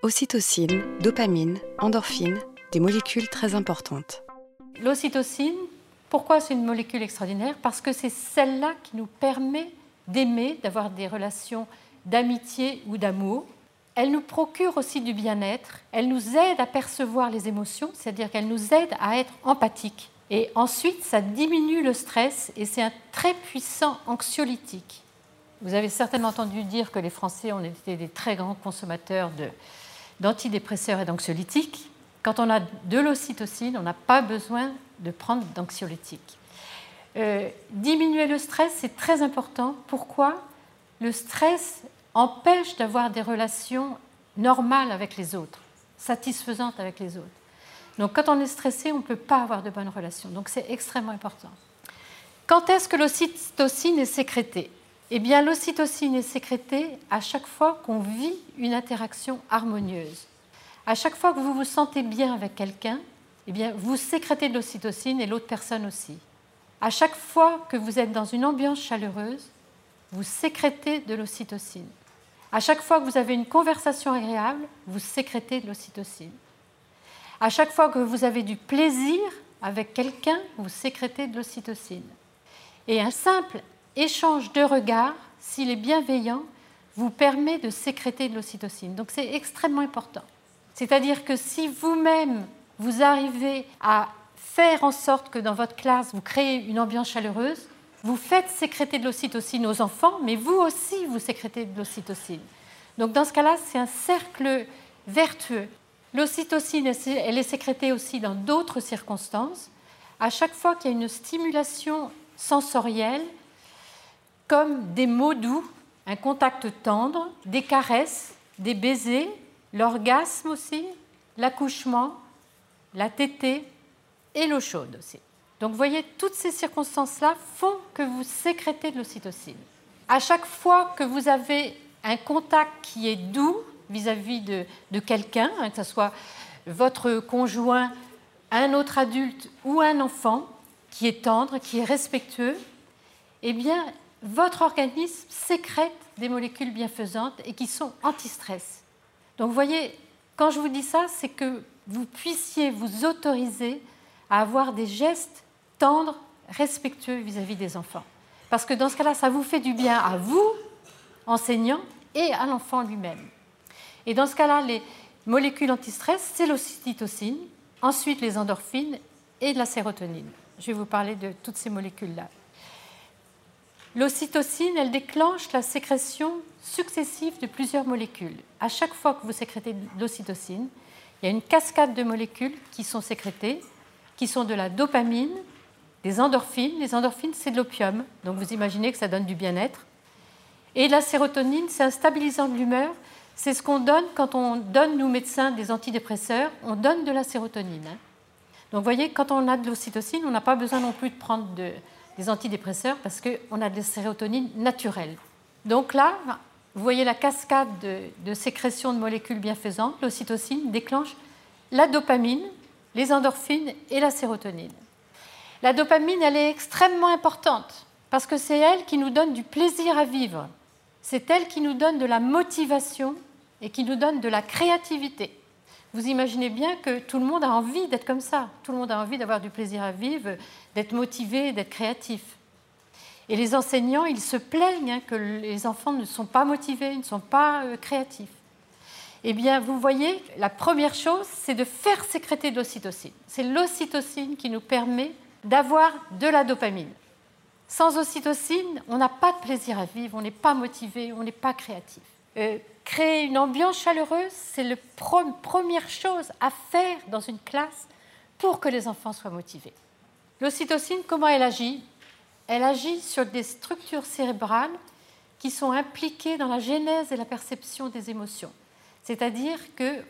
Ocytocine, dopamine, endorphine, des molécules très importantes. L'ocytocine, pourquoi c'est une molécule extraordinaire? Parce que c'est celle-là qui nous permet d'aimer, d'avoir des relations d'amitié ou d'amour. Elle nous procure aussi du bien-être, elle nous aide à percevoir les émotions, c'est-à-dire qu'elle nous aide à être empathique. Et ensuite, ça diminue le stress et c'est un très puissant anxiolytique. Vous avez certainement entendu dire que les Français ont été des très grands consommateurs d'antidépresseurs et d'anxiolytiques. Quand on a de l'ocytocine, on n'a pas besoin de prendre d'anxiolytiques. Euh, diminuer le stress, c'est très important. Pourquoi? Le stress empêche d'avoir des relations normales avec les autres, satisfaisantes avec les autres. Donc quand on est stressé, on ne peut pas avoir de bonnes relations. Donc c'est extrêmement important. Quand est-ce que l'ocytocine est sécrétée? Eh bien l'ocytocine est sécrétée à chaque fois qu'on vit une interaction harmonieuse. À chaque fois que vous vous sentez bien avec quelqu'un, eh bien vous sécrétez de l'ocytocine et l'autre personne aussi. À chaque fois que vous êtes dans une ambiance chaleureuse, vous sécrétez de l'ocytocine. À chaque fois que vous avez une conversation agréable, vous sécrétez de l'ocytocine. À chaque fois que vous avez du plaisir avec quelqu'un, vous sécrétez de l'ocytocine. Et un simple échange de regards, s'il est bienveillant, vous permet de sécréter de l'ocytocine. Donc c'est extrêmement important. C'est-à-dire que si vous-même, vous arrivez à faire en sorte que dans votre classe, vous créez une ambiance chaleureuse, vous faites sécréter de l'ocytocine aux enfants, mais vous aussi, vous sécrétez de l'ocytocine. Donc dans ce cas-là, c'est un cercle vertueux. L'ocytocine, elle est sécrétée aussi dans d'autres circonstances. À chaque fois qu'il y a une stimulation sensorielle, comme des mots doux, un contact tendre, des caresses, des baisers, l'orgasme aussi, l'accouchement, la tétée et l'eau chaude aussi. Donc vous voyez, toutes ces circonstances-là font que vous sécrétez de l'ocytocine. À chaque fois que vous avez un contact qui est doux vis-à-vis de, quelqu'un, hein, que ce soit votre conjoint, un autre adulte ou un enfant, qui est tendre, qui est respectueux, eh bien, votre organisme sécrète des molécules bienfaisantes et qui sont anti-stress. Donc vous voyez, quand je vous dis ça, c'est que vous puissiez vous autoriser à avoir des gestes tendres, respectueux vis-à-vis des enfants. Parce que dans ce cas-là, ça vous fait du bien à vous, enseignants, et à l'enfant lui-même. Et dans ce cas-là, les molécules anti-stress, c'est l'ocytocine, ensuite les endorphines et la sérotonine. Je vais vous parler de toutes ces molécules-là. L'ocytocine, elle déclenche la sécrétion successive de plusieurs molécules. À chaque fois que vous sécrétez de l'ocytocine, il y a une cascade de molécules qui sont sécrétées, qui sont de la dopamine, des endorphines. Les endorphines, c'est de l'opium, donc vous imaginez que ça donne du bien-être. Et la sérotonine, c'est un stabilisant de l'humeur. C'est ce qu'on donne quand on donne, nous médecins, des antidépresseurs. On donne de la sérotonine. Hein. Donc vous voyez, quand on a de l'ocytocine, on n'a pas besoin non plus de prendre des antidépresseurs parce qu'on a de la sérotonine naturelle. Donc là, vous voyez la cascade de, de sécrétion de molécules bienfaisantes. L'ocytocine déclenche la dopamine, les endorphines et la sérotonine. La dopamine, elle est extrêmement importante parce que c'est elle qui nous donne du plaisir à vivre. C'est elle qui nous donne de la motivation et qui nous donne de la créativité. Vous imaginez bien que tout le monde a envie d'être comme ça. Tout le monde a envie d'avoir du plaisir à vivre, d'être motivé, d'être créatif. Et les enseignants, ils se plaignent hein, que les enfants ne sont pas motivés, ne sont pas euh, créatifs. Eh bien, vous voyez, la première chose, c'est de faire sécréter de l'ocytocine. C'est l'ocytocine qui nous permet d'avoir de la dopamine. Sans ocytocine, on n'a pas de plaisir à vivre, on n'est pas motivé, on n'est pas créatif. Euh, créer une ambiance chaleureuse, c'est la première chose à faire dans une classe pour que les enfants soient motivés. L'ocytocine, comment elle agit? Elle agit sur des structures cérébrales qui sont impliquées dans la genèse et la perception des émotions. C'est-à-dire que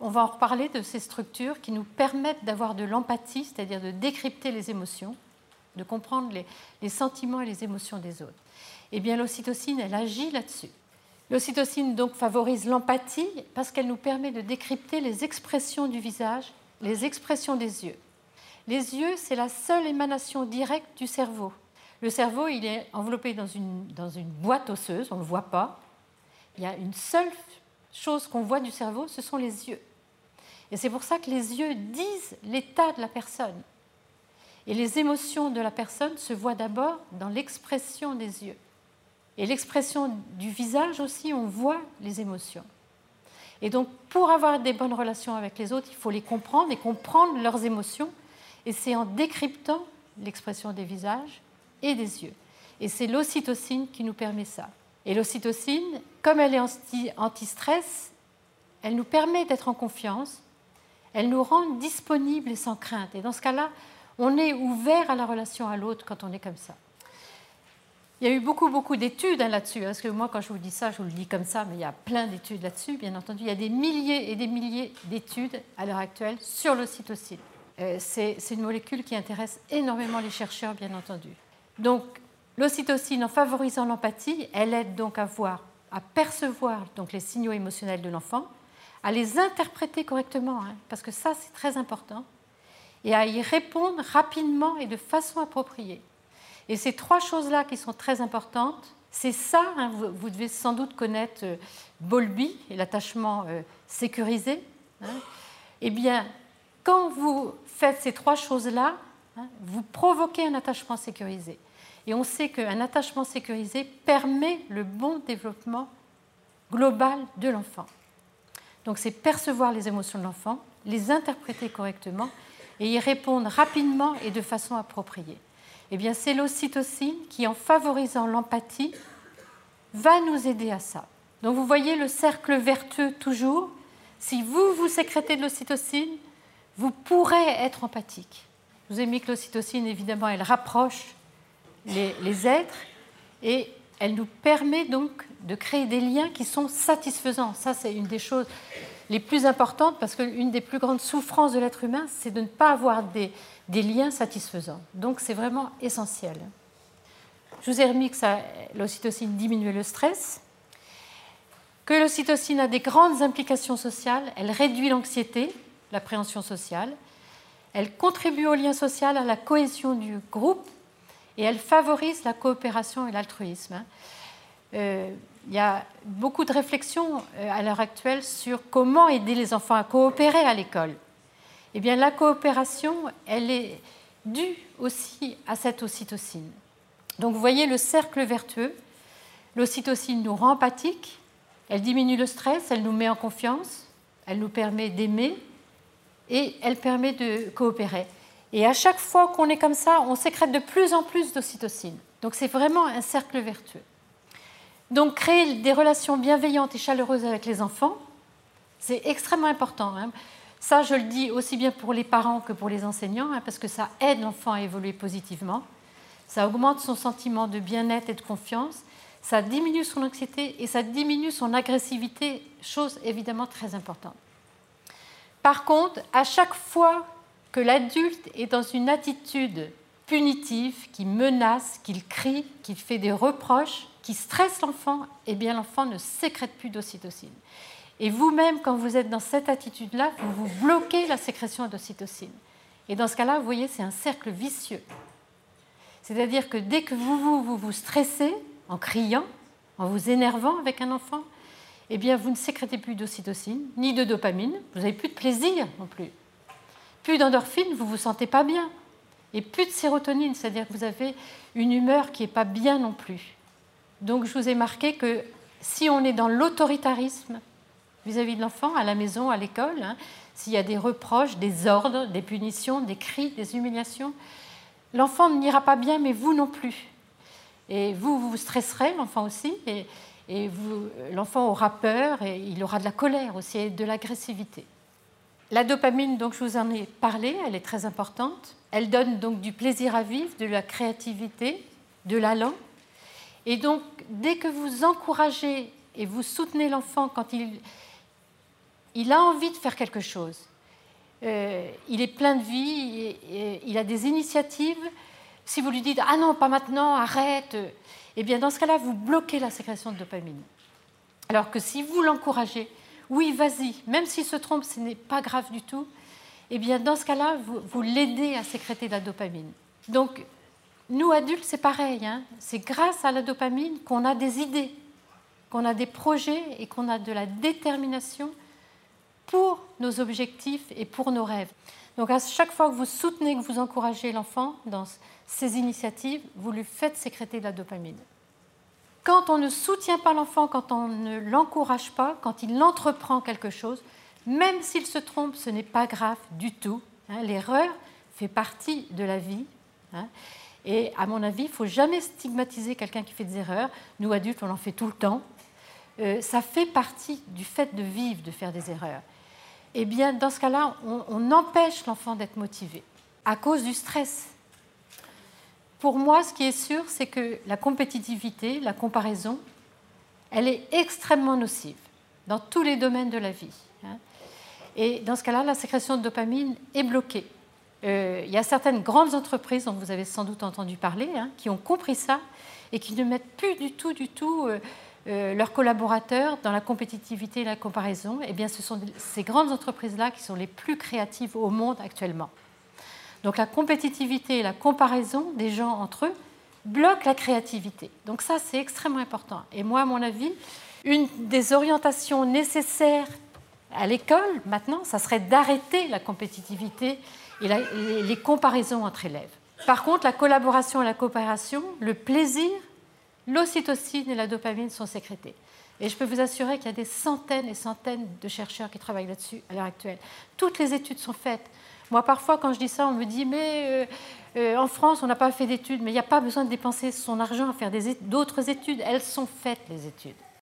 on va en reparler de ces structures qui nous permettent d'avoir de l'empathie, c'est-à-dire de décrypter les émotions, de comprendre les, sentiments et les émotions des autres. Eh bien, l'ocytocine, elle agit là-dessus. L'ocytocine donc favorise l'empathie parce qu'elle nous permet de décrypter les expressions du visage, les expressions des yeux. Les yeux, c'est la seule émanation directe du cerveau. Le cerveau, il est enveloppé dans une, dans une boîte osseuse, on ne le voit pas. Il y a une seule chose qu'on voit du cerveau, ce sont les yeux. Et c'est pour ça que les yeux disent l'état de la personne. Et les émotions de la personne se voient d'abord dans l'expression des yeux. Et l'expression du visage aussi, on voit les émotions. Et donc, pour avoir des bonnes relations avec les autres, il faut les comprendre et comprendre leurs émotions. Et c'est en décryptant l'expression des visages et des yeux. Et c'est l'ocytocine qui nous permet ça. Et l'ocytocine, comme elle est anti-stress, elle nous permet d'être en confiance, elle nous rend disponibles et sans crainte. Et dans ce cas-là, on est ouvert à la relation à l'autre quand on est comme ça. Il y a eu beaucoup, beaucoup d'études hein, là-dessus, hein, parce que moi, quand je vous dis ça, je vous le dis comme ça, mais il y a plein d'études là-dessus, bien entendu. Il y a des milliers et des milliers d'études à l'heure actuelle sur l'ocytocine. Euh, c'est une molécule qui intéresse énormément les chercheurs, bien entendu. Donc, l'ocytocine, en favorisant l'empathie, elle aide donc à voir, à percevoir donc, les signaux émotionnels de l'enfant, à les interpréter correctement, hein, parce que ça, c'est très important, et à y répondre rapidement et de façon appropriée. Et ces trois choses-là qui sont très importantes, c'est ça, hein, vous, devez sans doute connaître euh, Bolby et l'attachement euh, sécurisé. Hein. Eh bien, quand vous faites ces trois choses-là, hein, vous provoquez un attachement sécurisé. Et on sait qu'un attachement sécurisé permet le bon développement global de l'enfant. Donc c'est percevoir les émotions de l'enfant, les interpréter correctement et y répondre rapidement et de façon appropriée. Eh bien, c'est l'ocytocine qui, en favorisant l'empathie, va nous aider à ça. Donc, vous voyez le cercle vertueux toujours. Si vous, vous sécrétez de l'ocytocine, vous pourrez être empathique. Vous avez mis que l'ocytocine, évidemment, elle rapproche les, les êtres et elle nous permet donc de créer des liens qui sont satisfaisants. Ça, c'est une des choses les plus importantes parce qu'une des plus grandes souffrances de l'être humain, c'est de ne pas avoir des, liens satisfaisants. Donc c'est vraiment essentiel. Je vous ai remis que l'ocytocine diminue le stress, que l'ocytocine a des grandes implications sociales, elle réduit l'anxiété, l'appréhension sociale, elle contribue au lien social, à la cohésion du groupe, et elle favorise la coopération et l'altruisme. Euh, il y a beaucoup de réflexions euh, à l'heure actuelle sur comment aider les enfants à coopérer à l'école. Eh bien, la coopération, elle est due aussi à cette ocytocine. Donc, vous voyez le cercle vertueux. L'ocytocine nous rend empathiques, elle diminue le stress, elle nous met en confiance, elle nous permet d'aimer et elle permet de coopérer. Et à chaque fois qu'on est comme ça, on sécrète de plus en plus d'ocytocine. Donc, c'est vraiment un cercle vertueux. Donc, créer des relations bienveillantes et chaleureuses avec les enfants, c'est extrêmement important. Hein. Ça, je le dis aussi bien pour les parents que pour les enseignants, hein, parce que ça aide l'enfant à évoluer positivement. Ça augmente son sentiment de bien-être et de confiance. Ça diminue son anxiété et ça diminue son agressivité, chose évidemment très importante. Par contre, à chaque fois que l'adulte est dans une attitude punitive, qui menace, qu'il crie, qu'il fait des reproches, qui stresse l'enfant, eh bien l'enfant ne sécrète plus d'ocytocine. Et vous-même, quand vous êtes dans cette attitude-là, vous vous bloquez la sécrétion d'ocytocine. Et dans ce cas-là, vous voyez, c'est un cercle vicieux. C'est-à-dire que dès que vous vous, vous vous stressez en criant, en vous énervant avec un enfant, eh bien, vous ne sécrétez plus d'ocytocine, ni de dopamine, vous n'avez plus de plaisir non plus. Plus d'endorphine, vous ne vous sentez pas bien. Et plus de sérotonine, c'est-à-dire que vous avez une humeur qui n'est pas bien non plus. Donc, je vous ai marqué que si on est dans l'autoritarisme, vis-à-vis de l'enfant, à la maison, à l'école, hein, s'il y a des reproches, des ordres, des punitions, des cris, des humiliations, l'enfant n'ira pas bien, mais vous non plus. Et vous, vous stresserez, l'enfant aussi, et, l'enfant aura peur, et il aura de la colère aussi, et de l'agressivité. La dopamine, donc je vous en ai parlé, elle est très importante. Elle donne donc du plaisir à vivre, de la créativité, de l'allant. Et donc, dès que vous encouragez et vous soutenez l'enfant quand il, a envie de faire quelque chose. Euh, il est plein de vie, il a des initiatives. Si vous lui dites Ah non, pas maintenant, arrête, eh bien dans ce cas-là, vous bloquez la sécrétion de dopamine. Alors que si vous l'encouragez, oui, vas-y, même s'il se trompe, ce n'est pas grave du tout, eh bien dans ce cas-là, vous, l'aidez à sécréter de la dopamine. Donc, nous adultes, c'est pareil, hein. c'est grâce à la dopamine qu'on a des idées. qu'on a des projets et qu'on a de la détermination pour nos objectifs et pour nos rêves. Donc à chaque fois que vous soutenez, que vous encouragez l'enfant dans ces initiatives, vous lui faites sécréter de la dopamine. Quand on ne soutient pas l'enfant, quand on ne l'encourage pas, quand il entreprend quelque chose, même s'il se trompe, ce n'est pas grave du tout. Hein. L'erreur fait partie de la vie. Et à mon avis, il ne faut jamais stigmatiser quelqu'un qui fait des erreurs. Nous, adultes, on en fait tout le temps. Euh, ça fait partie du fait de vivre, de faire des erreurs. Eh bien, dans ce cas-là, on empêche l'enfant d'être motivé à cause du stress. Pour moi, ce qui est sûr, c'est que la compétitivité, la comparaison, elle est extrêmement nocive dans tous les domaines de la vie. Hein. Et dans ce cas-là, la sécrétion de dopamine est bloquée. Euh, il y a certaines grandes entreprises dont vous avez sans doute entendu parler, hein, qui ont compris ça et qui ne mettent plus du tout, du tout euh, euh, leurs collaborateurs dans la compétitivité et la comparaison. Eh bien, ce sont ces grandes entreprises-là qui sont les plus créatives au monde actuellement. Donc la compétitivité et la comparaison des gens entre eux bloquent la créativité. Donc ça, c'est extrêmement important. Et moi, à mon avis, une des orientations nécessaires à l'école, maintenant, ça serait d'arrêter la compétitivité et, les comparaisons entre élèves. Par contre, la collaboration et la coopération, le plaisir, l'ocytocine et la dopamine sont sécrétés. Et je peux vous assurer qu'il y a des centaines et centaines de chercheurs qui travaillent là-dessus à l'heure actuelle. Toutes les études sont faites. Moi, parfois, quand je dis ça, on me dit, mais euh, euh, en France, on n'a pas fait d'études, mais il n'y a pas besoin de dépenser son argent à faire d'autres études. Elles sont faites, les études.